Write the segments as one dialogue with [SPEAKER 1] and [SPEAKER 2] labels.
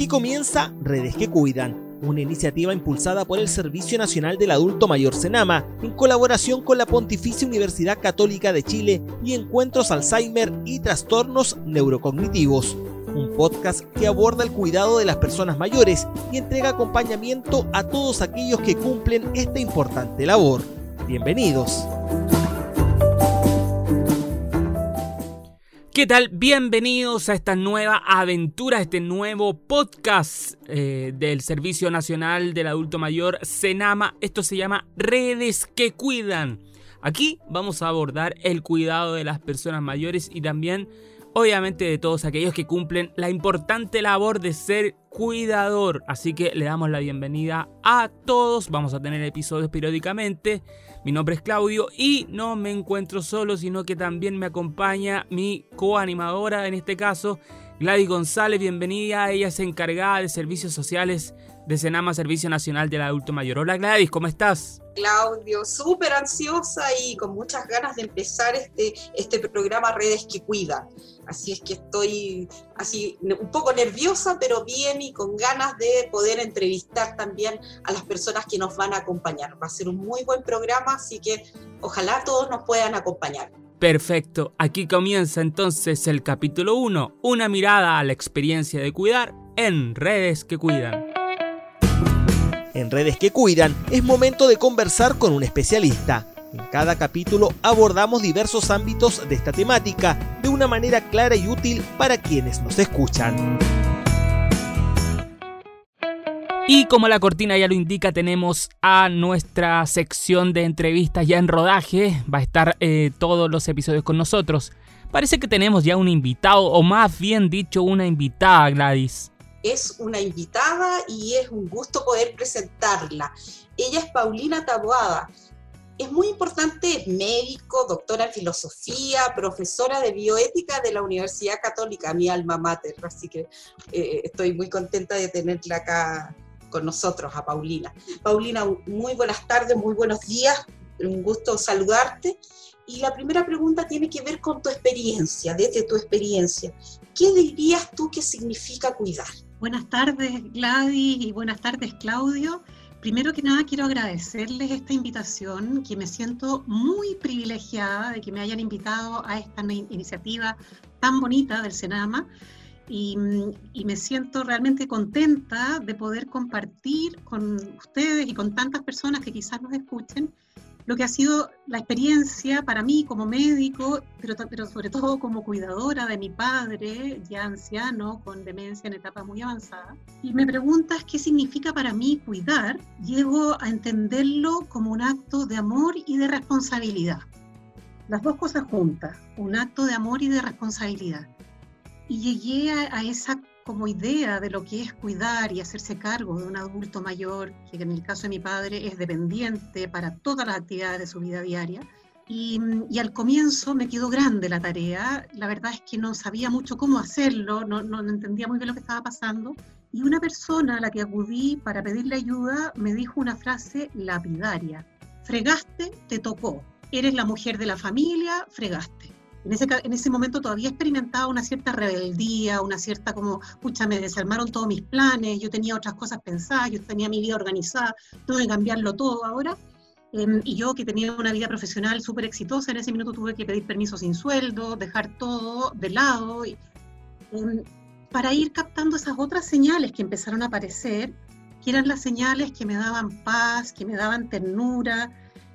[SPEAKER 1] Aquí comienza Redes que Cuidan, una iniciativa impulsada por el Servicio Nacional del Adulto Mayor Senama, en colaboración con la Pontificia Universidad Católica de Chile y Encuentros Alzheimer y Trastornos Neurocognitivos. Un podcast que aborda el cuidado de las personas mayores y entrega acompañamiento a todos aquellos que cumplen esta importante labor. Bienvenidos.
[SPEAKER 2] ¿Qué tal? Bienvenidos a esta nueva aventura, a este nuevo podcast eh, del Servicio Nacional del Adulto Mayor, Senama. Esto se llama Redes que Cuidan. Aquí vamos a abordar el cuidado de las personas mayores y también, obviamente, de todos aquellos que cumplen la importante labor de ser cuidador. Así que le damos la bienvenida a todos. Vamos a tener episodios periódicamente. Mi nombre es Claudio y no me encuentro solo, sino que también me acompaña mi coanimadora, en este caso, Gladys González. Bienvenida, ella es encargada de servicios sociales de Senama Servicio Nacional del Adulto Mayor. Hola Gladys, ¿cómo estás?
[SPEAKER 3] Claudio, súper ansiosa y con muchas ganas de empezar este, este programa Redes que Cuida. Así es que estoy así un poco nerviosa, pero bien y con ganas de poder entrevistar también a las personas que nos van a acompañar. Va a ser un muy buen programa, así que ojalá todos nos puedan acompañar.
[SPEAKER 2] Perfecto, aquí comienza entonces el capítulo 1, una mirada a la experiencia de cuidar en redes que cuidan.
[SPEAKER 1] En redes que cuidan es momento de conversar con un especialista. En cada capítulo abordamos diversos ámbitos de esta temática de una manera clara y útil para quienes nos escuchan.
[SPEAKER 2] Y como la cortina ya lo indica, tenemos a nuestra sección de entrevistas ya en rodaje. Va a estar eh, todos los episodios con nosotros. Parece que tenemos ya un invitado, o más bien dicho, una invitada, Gladys.
[SPEAKER 3] Es una invitada y es un gusto poder presentarla. Ella es Paulina Taboada es muy importante, es médico, doctora en filosofía, profesora de bioética de la Universidad Católica, mi alma mater, así que eh, estoy muy contenta de tenerla acá con nosotros, a Paulina. Paulina, muy buenas tardes, muy buenos días, un gusto saludarte. Y la primera pregunta tiene que ver con tu experiencia, desde tu experiencia. ¿Qué dirías tú que significa cuidar?
[SPEAKER 4] Buenas tardes, Gladys, y buenas tardes, Claudio. Primero que nada quiero agradecerles esta invitación, que me siento muy privilegiada de que me hayan invitado a esta iniciativa tan bonita del Senama y, y, me siento realmente contenta de poder compartir con ustedes y con tantas personas que quizás nos escuchen lo que ha sido la experiencia para mí como médico, pero, pero sobre todo como cuidadora de mi padre, ya anciano, con demencia en etapa muy avanzada. Y me preguntas qué significa para mí cuidar. Llego a entenderlo como un acto de amor y de responsabilidad. Las dos cosas juntas, un acto de amor y de responsabilidad. Y llegué a, a esa como idea de lo que es cuidar y hacerse cargo de un adulto mayor, que en el caso de mi padre es dependiente para todas las actividades de su vida diaria. Y, al comienzo me quedó grande la tarea, la verdad es que no sabía mucho cómo hacerlo, no, no entendía muy bien lo que estaba pasando. Y una persona a la que acudí para pedirle ayuda me dijo una frase lapidaria, fregaste, te tocó, eres la mujer de la familia, fregaste en ese, en ese momento todavía experimentaba una cierta rebeldía, una cierta como, pucha, me desarmaron todos mis planes, yo tenía otras cosas pensadas, yo tenía mi vida organizada, tuve que cambiarlo todo ahora. Em, y yo que tenía una vida profesional súper exitosa, en ese minuto tuve que pedir permiso sin sueldo, dejar todo de lado, y, em, para ir captando esas otras señales que empezaron a aparecer, que eran las señales que me daban paz, que me daban ternura,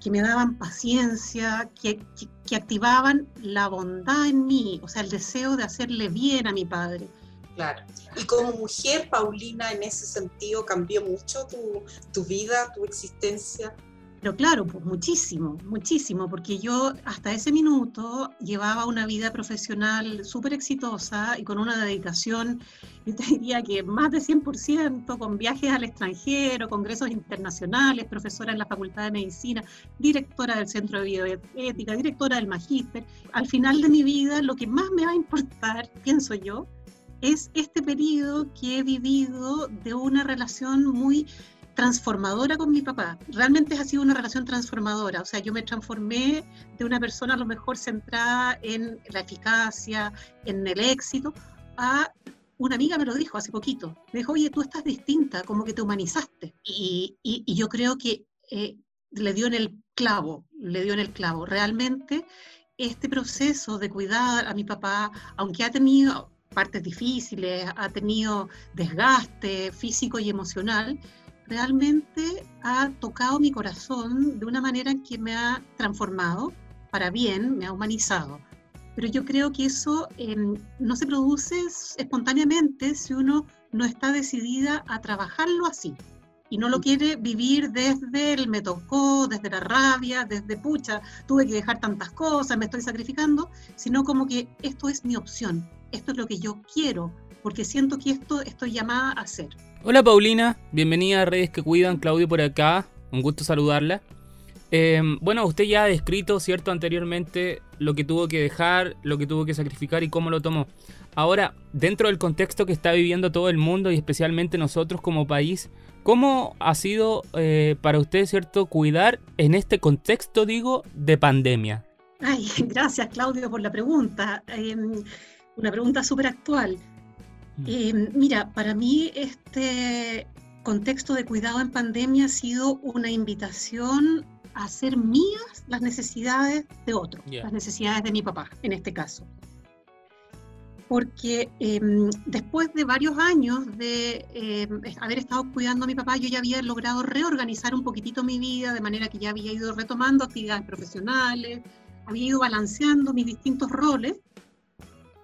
[SPEAKER 4] que me daban paciencia, que, que, activaban la bondad en mí, o sea, el deseo de hacerle bien a mi padre.
[SPEAKER 3] Claro. Y como mujer, Paulina, en ese sentido, cambió mucho tu, tu vida, tu existencia.
[SPEAKER 4] Pero claro, pues muchísimo, muchísimo, porque yo hasta ese minuto llevaba una vida profesional súper exitosa y con una dedicación, yo te diría que más de 100%, con viajes al extranjero, congresos internacionales, profesora en la Facultad de Medicina, directora del Centro de Bioética, directora del Magíster. Al final de mi vida, lo que más me va a importar, pienso yo, es este periodo que he vivido de una relación muy transformadora con mi papá. Realmente ha sido una relación transformadora. O sea, yo me transformé de una persona a lo mejor centrada en la eficacia, en el éxito, a una amiga me lo dijo hace poquito. Me dijo, oye, tú estás distinta, como que te humanizaste. Y, y, yo creo que eh, le dio en el clavo, le dio en el clavo. Realmente este proceso de cuidar a mi papá, aunque ha tenido partes difíciles, ha tenido desgaste físico y emocional, realmente ha tocado mi corazón de una manera que me ha transformado para bien, me ha humanizado. Pero yo creo que eso em, no se produce espontáneamente si uno no está decidida a trabajarlo así y no lo quiere vivir desde el me tocó, desde la rabia, desde pucha, tuve que dejar tantas cosas, me estoy sacrificando, sino como que esto es mi opción, esto es lo que yo quiero, porque siento que esto estoy llamada a hacer.
[SPEAKER 2] Hola Paulina, bienvenida a Redes que Cuidan, Claudio por acá, un gusto saludarla. Em, bueno, usted ya ha descrito, ¿cierto?, anteriormente lo que tuvo que dejar, lo que tuvo que sacrificar y cómo lo tomó. Ahora, dentro del contexto que está viviendo todo el mundo y especialmente nosotros como país, ¿Cómo ha sido eh, para usted, cierto, cuidar en este contexto, digo, de pandemia?
[SPEAKER 4] Ay, gracias Claudio por la pregunta. Em, una pregunta súper actual. Mm. Em, mira, para mí este contexto de cuidado en pandemia ha sido una invitación a hacer mías las necesidades de otro, las necesidades de mi papá, en este caso porque em, después de varios años de em, haber estado cuidando a mi papá, yo ya había logrado reorganizar un poquitito mi vida, de manera que ya había ido retomando actividades profesionales, había ido balanceando mis distintos roles,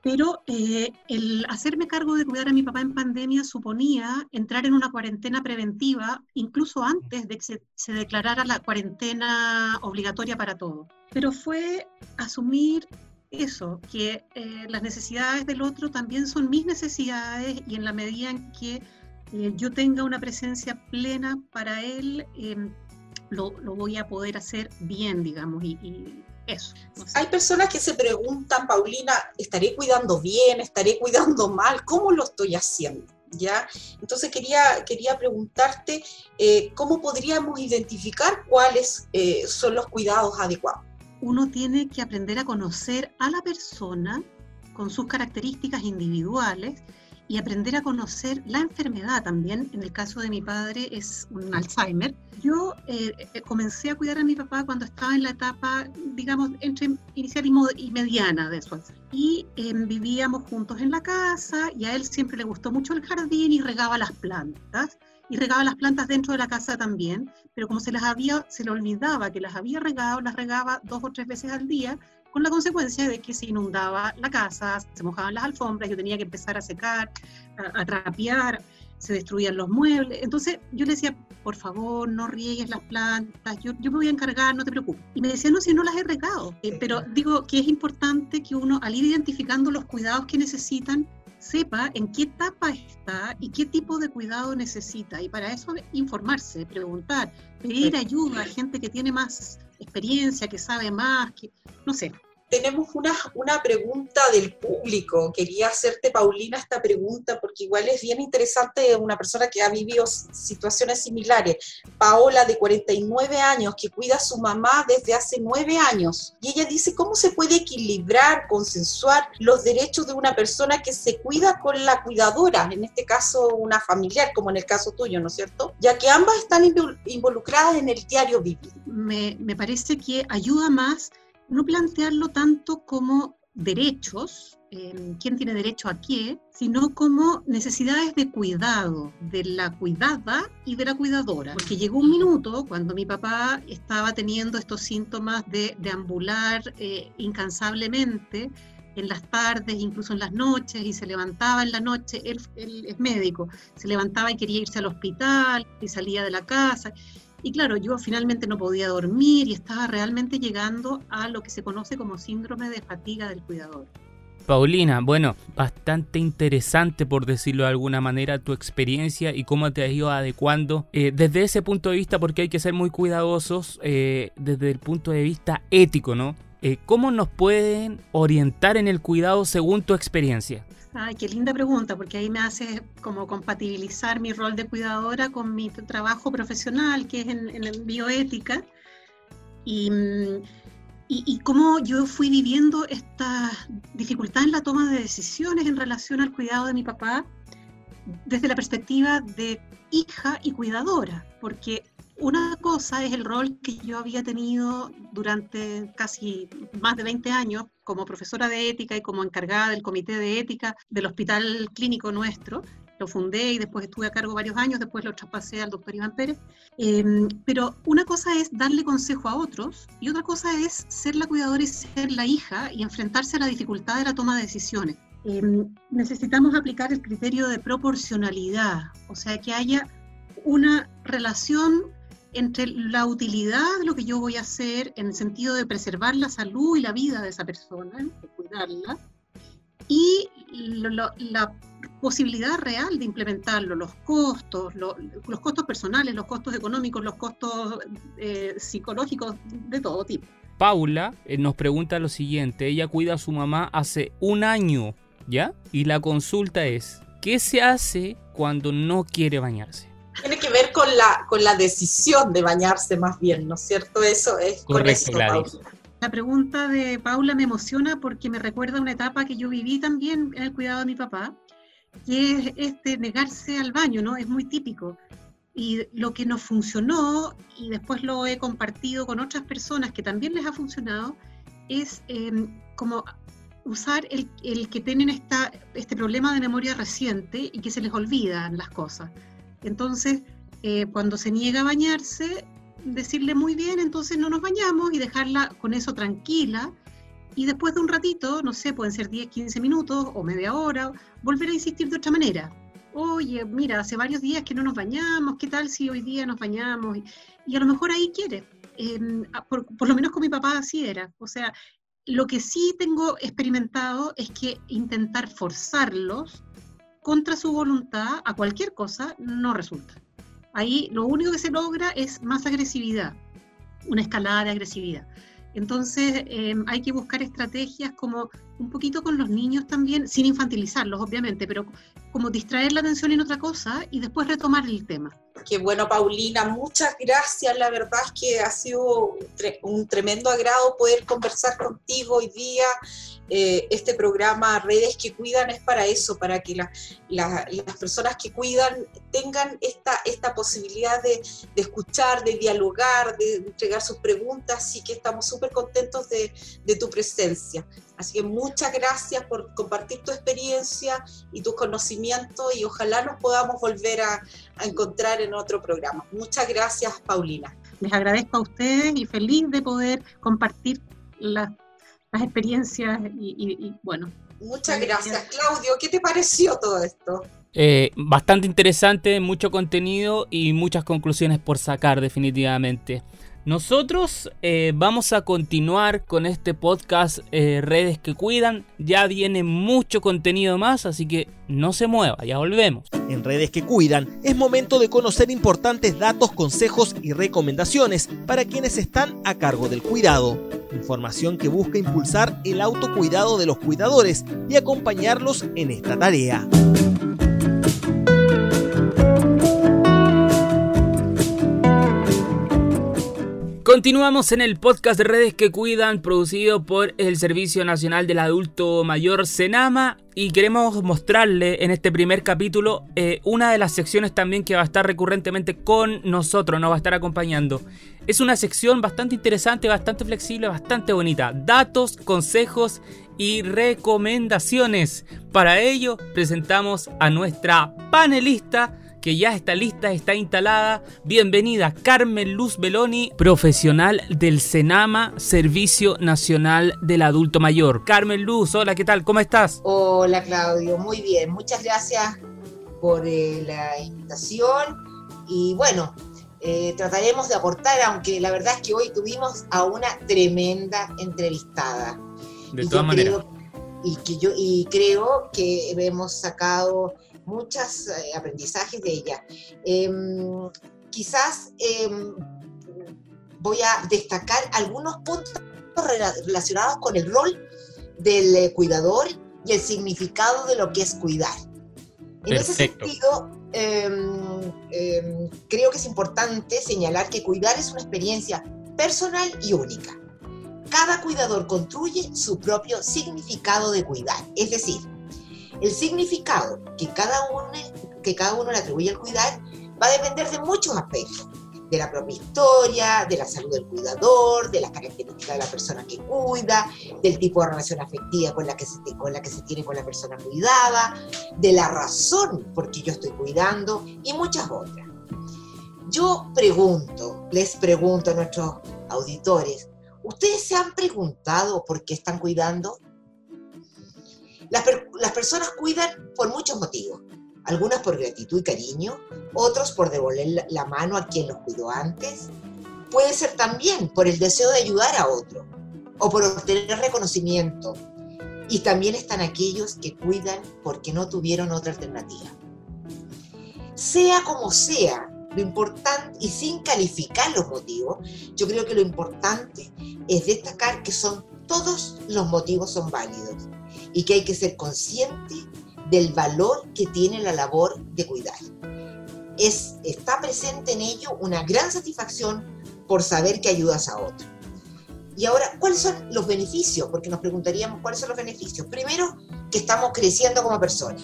[SPEAKER 4] pero eh, el hacerme cargo de cuidar a mi papá en pandemia suponía entrar en una cuarentena preventiva, incluso antes de que se, declarara la cuarentena obligatoria para todos. Pero fue asumir eso, que eh, las necesidades del otro también son mis necesidades y en la medida en que eh, yo tenga una presencia plena para él, em, lo, voy a poder hacer bien, digamos, eso.
[SPEAKER 3] Hay personas que se preguntan, Paulina, ¿estaré cuidando bien? ¿Estaré cuidando mal? ¿Cómo lo estoy haciendo? ¿Ya? Entonces quería, quería preguntarte eh, cómo podríamos identificar cuáles son los cuidados adecuados
[SPEAKER 4] uno tiene que aprender a conocer a la persona con sus características individuales y aprender a conocer la enfermedad también. En el caso de mi padre es un Alzheimer. Yo eh, eh, comencé a cuidar a mi papá cuando estaba en la etapa, digamos, entre inicial y, mediana de su Alzheimer. Y em, vivíamos juntos en la casa y a él siempre le gustó mucho el jardín y regaba las plantas y regaba las plantas dentro de la casa también, pero como se las había, se le olvidaba que las había regado, las regaba dos o tres veces al día, con la consecuencia de que se inundaba la casa, se mojaban las alfombras, yo tenía que empezar a secar, a, trapear, se destruían los muebles. Entonces yo le decía, por favor, no riegues las plantas, yo, yo me voy a encargar, no te preocupes. Y me decía, no, si no las he regado. Eh, pero digo que es importante que uno, al ir identificando los cuidados que necesitan, sepa en qué etapa está y qué tipo de cuidado necesita. Y para eso informarse, preguntar, pedir ayuda a gente que tiene más experiencia, que sabe más, que no sé
[SPEAKER 3] tenemos una, una pregunta del público. Quería hacerte, Paulina, esta pregunta porque igual es bien interesante una persona que ha vivido situaciones similares. Paola, de 49 años, que cuida a su mamá desde hace 9 años. Y ella dice, ¿cómo se puede equilibrar, consensuar los derechos de una persona que se cuida con la cuidadora, en este caso una familiar, como en el caso tuyo, ¿no es cierto? Ya que ambas están involucradas en el diario vivir.
[SPEAKER 4] Me, me parece que ayuda más no plantearlo tanto como derechos, em, quién tiene derecho a qué, sino como necesidades de cuidado de la cuidada y de la cuidadora. Porque llegó un minuto cuando mi papá estaba teniendo estos síntomas de deambular eh, incansablemente en las tardes, incluso en las noches, y se levantaba en la noche, él es médico, se levantaba y quería irse al hospital y salía de la casa. Y claro, yo finalmente no podía dormir y estaba realmente llegando a lo que se conoce como síndrome de fatiga del cuidador.
[SPEAKER 2] Paulina, bueno, bastante interesante por decirlo de alguna manera tu experiencia y cómo te has ido adecuando eh, desde ese punto de vista porque hay que ser muy cuidadosos eh, desde el punto de vista ético, ¿no? Eh, ¿Cómo nos pueden orientar en el cuidado según tu experiencia?
[SPEAKER 4] Ay, qué linda pregunta, porque ahí me hace como compatibilizar mi rol de cuidadora con mi trabajo profesional, que es en, bioética. Y mm, y, y, cómo yo fui viviendo esta dificultad en la toma de decisiones en relación al cuidado de mi papá desde la perspectiva de hija y cuidadora, porque una cosa es el rol que yo había tenido durante casi más de 20 años como profesora de ética y como encargada del comité de ética del hospital clínico nuestro. Lo fundé y después estuve a cargo varios años, después lo traspasé al doctor Iván Pérez. Em, pero una cosa es darle consejo a otros y otra cosa es ser la cuidadora y ser la hija y enfrentarse a la dificultad de la toma de decisiones. Em, necesitamos aplicar el criterio de proporcionalidad, o sea, que haya una relación entre la utilidad de lo que yo voy a hacer en el sentido de preservar la salud y la vida de esa persona, de cuidarla, y la posibilidad real de implementarlo, los costos, los costos personales, los costos económicos, los costos eh, psicológicos de todo tipo.
[SPEAKER 2] Paula eh, nos pregunta lo siguiente, ella cuida a su mamá hace un año, ¿ya? Y la consulta es, ¿qué se hace cuando no quiere bañarse?
[SPEAKER 3] tiene que con la, con la decisión de bañarse más bien, ¿no es cierto? Eso es
[SPEAKER 2] correcto,
[SPEAKER 4] La pregunta de Paula me emociona porque me recuerda una etapa que yo viví también en el cuidado de mi papá, que es este negarse al baño, ¿no? Es muy típico. Y lo que nos funcionó, y después lo he compartido con otras personas que también les ha funcionado, es em, como usar el, el, que tienen esta, este problema de memoria reciente y que se les olvidan las cosas. Entonces, eh, cuando se niega a bañarse, decirle muy bien, entonces no nos bañamos y dejarla con eso tranquila. Y después de un ratito, no sé, pueden ser 10, 15 minutos o media hora, volver a insistir de otra manera. Oye, mira, hace varios días que no nos bañamos, ¿qué tal si hoy día nos bañamos? Y, a lo mejor ahí quiere. Em, por, por lo menos con mi papá así era. O sea, lo que sí tengo experimentado es que intentar forzarlos contra su voluntad a cualquier cosa no resulta. Ahí lo único que se logra es más agresividad, una escalada de agresividad. Entonces em, hay que buscar estrategias como un poquito con los niños también, sin infantilizarlos obviamente, pero como distraer la atención en otra cosa y después retomar el tema.
[SPEAKER 3] Qué bueno, Paulina, muchas gracias. La verdad es que ha sido un tremendo agrado poder conversar contigo hoy día. Eh, este programa Redes que Cuidan es para eso, para que las personas que cuidan tengan esta, esta posibilidad de, escuchar, de dialogar, de entregar sus preguntas. Así que estamos súper contentos de, de tu presencia. Así que muchas gracias por compartir tu experiencia y tus conocimientos y ojalá nos podamos volver a, encontrar en otro programa. Muchas gracias, Paulina.
[SPEAKER 4] Les agradezco a ustedes y feliz de poder compartir las, experiencias y, bueno.
[SPEAKER 3] Muchas gracias, Claudio. ¿Qué te pareció todo esto?
[SPEAKER 2] Eh, bastante interesante, mucho contenido y muchas conclusiones por sacar definitivamente. Nosotros eh, vamos a continuar con este podcast eh, Redes que Cuidan. Ya viene mucho contenido más, así que no se mueva, ya volvemos.
[SPEAKER 1] En Redes que Cuidan es momento de conocer importantes datos, consejos y recomendaciones para quienes están a cargo del cuidado. Información que busca impulsar el autocuidado de los cuidadores y acompañarlos en esta tarea.
[SPEAKER 2] Continuamos en el podcast de Redes que Cuidan, producido por el Servicio Nacional del Adulto Mayor Senama. Y queremos mostrarle en este primer capítulo eh, una de las secciones también que va a estar recurrentemente con nosotros, nos va a estar acompañando. Es una sección bastante interesante, bastante flexible, bastante bonita. Datos, consejos y recomendaciones. Para ello presentamos a nuestra panelista que ya está lista, está instalada. Bienvenida Carmen Luz Beloni, profesional del Senama, Servicio Nacional del Adulto Mayor. Carmen Luz, hola, ¿qué tal? ¿Cómo estás?
[SPEAKER 5] Hola Claudio, muy bien. Muchas gracias por eh, la invitación y bueno, eh, trataremos de aportar, aunque la verdad es que hoy tuvimos a una tremenda entrevistada.
[SPEAKER 2] De todas maneras.
[SPEAKER 5] Y, que yo, y creo que hemos sacado muchos eh, aprendizajes de ella. Em, quizás em, voy a destacar algunos puntos relacionados con el rol del eh, cuidador y el significado de lo que es cuidar. En ese sentido, em, creo que es importante señalar que cuidar es una experiencia personal y única. cada cuidador construye su propio significado de cuidar. Es decir, el significado que cada uno, que cada uno le atribuye al cuidar va a depender de muchos aspectos de la propia historia, de la salud del cuidador, de las características de la persona que cuida, del tipo de relación afectiva con la que se, con la que se tiene con la persona cuidada, de la razón por qué yo estoy cuidando y muchas otras. Yo pregunto, les pregunto a nuestros auditores, ¿ustedes se han preguntado por qué están cuidando? Las, personas cuidan por muchos motivos algunas por gratitud y cariño, otros por devolver la mano a quien los cuidó antes. Puede ser también por el deseo de ayudar a otro o por obtener reconocimiento. Y también están aquellos que cuidan porque no tuvieron otra alternativa. Sea como sea, lo importante, y sin calificar los motivos, yo creo que lo importante es destacar que son todos los motivos son válidos y que hay que ser consciente del valor que tiene la labor de cuidar. Es, está presente en ello una gran satisfacción por saber que ayudas a otro. Y ahora, ¿cuáles son los beneficios? Porque nos preguntaríamos cuáles son los beneficios. Primero, que estamos creciendo como personas.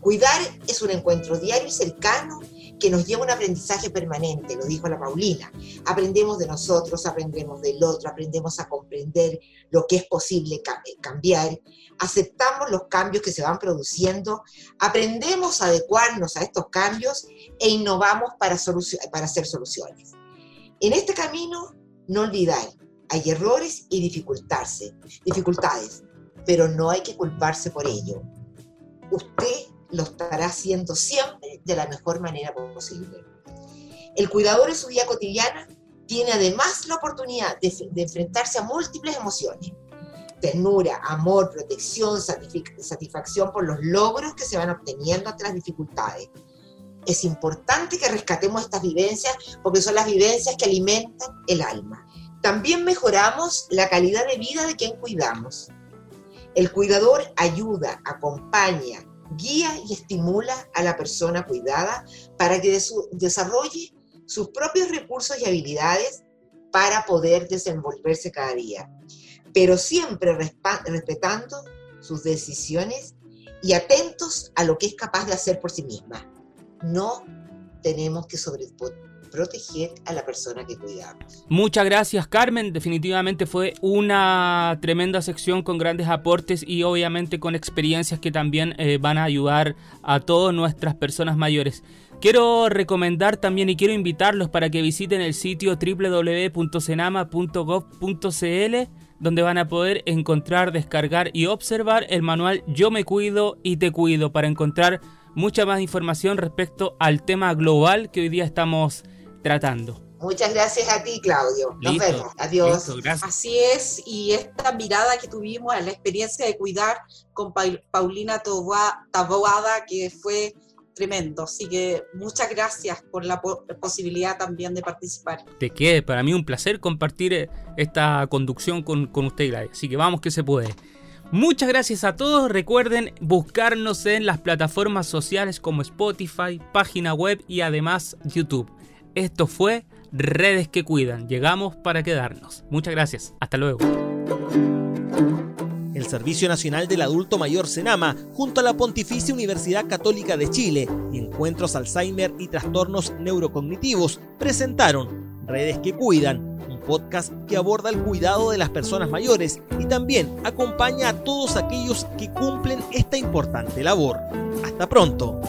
[SPEAKER 5] Cuidar es un encuentro diario y cercano que nos lleva a un aprendizaje permanente, lo dijo la Paulina. Aprendemos de nosotros, aprendemos del otro, aprendemos a comprender lo que es posible cambiar, aceptamos los cambios que se van produciendo, aprendemos a adecuarnos a estos cambios e innovamos para, para hacer soluciones. En este camino, no olvidar, hay errores y dificultades, dificultades, pero no hay que culparse por ello. Usted lo estará haciendo siempre de la mejor manera posible. El cuidador en su vida cotidiana tiene además la oportunidad de, enfrentarse a múltiples emociones. Ternura, amor, protección, satisfacción por los logros que se van obteniendo ante las dificultades. Es importante que rescatemos estas vivencias porque son las vivencias que alimentan el alma. También mejoramos la calidad de vida de quien cuidamos. El cuidador ayuda, acompaña, guía y estimula a la persona cuidada para que desarrolle sus propios recursos y habilidades para poder desenvolverse cada día, pero siempre respetando sus decisiones y atentos a lo que es capaz de hacer por sí misma. No tenemos que proteger a la persona que cuidamos.
[SPEAKER 2] Muchas gracias Carmen, definitivamente fue una tremenda sección con grandes aportes y obviamente con experiencias que también eh, van a ayudar a todas nuestras personas mayores. Quiero recomendar también y quiero invitarlos para que visiten el sitio www.senama.gov.cl donde van a poder encontrar, descargar y observar el manual Yo me cuido y te cuido para encontrar mucha más información respecto al tema global que hoy día estamos tratando.
[SPEAKER 5] Muchas gracias a ti, Claudio. Nos vemos. Adiós.
[SPEAKER 3] Así es, y esta mirada que tuvimos a la experiencia de cuidar con Paulina Taboada, que fue tremendo. Así que muchas gracias por la posibilidad también de participar.
[SPEAKER 2] Te quede, para mí un placer compartir eh, esta conducción con, con usted, Así que vamos que se puede. Muchas gracias a todos. Recuerden buscarnos en las plataformas sociales como Spotify, página web y además YouTube. Esto fue Redes que Cuidan. Llegamos para quedarnos. Muchas gracias. Hasta luego.
[SPEAKER 1] El Servicio Nacional del Adulto Mayor Senama, junto a la Pontificia Universidad Católica de Chile y Encuentros Alzheimer y Trastornos Neurocognitivos, presentaron Redes que Cuidan podcast que aborda el cuidado de las personas mayores y también acompaña a todos aquellos que cumplen esta importante labor. Hasta pronto.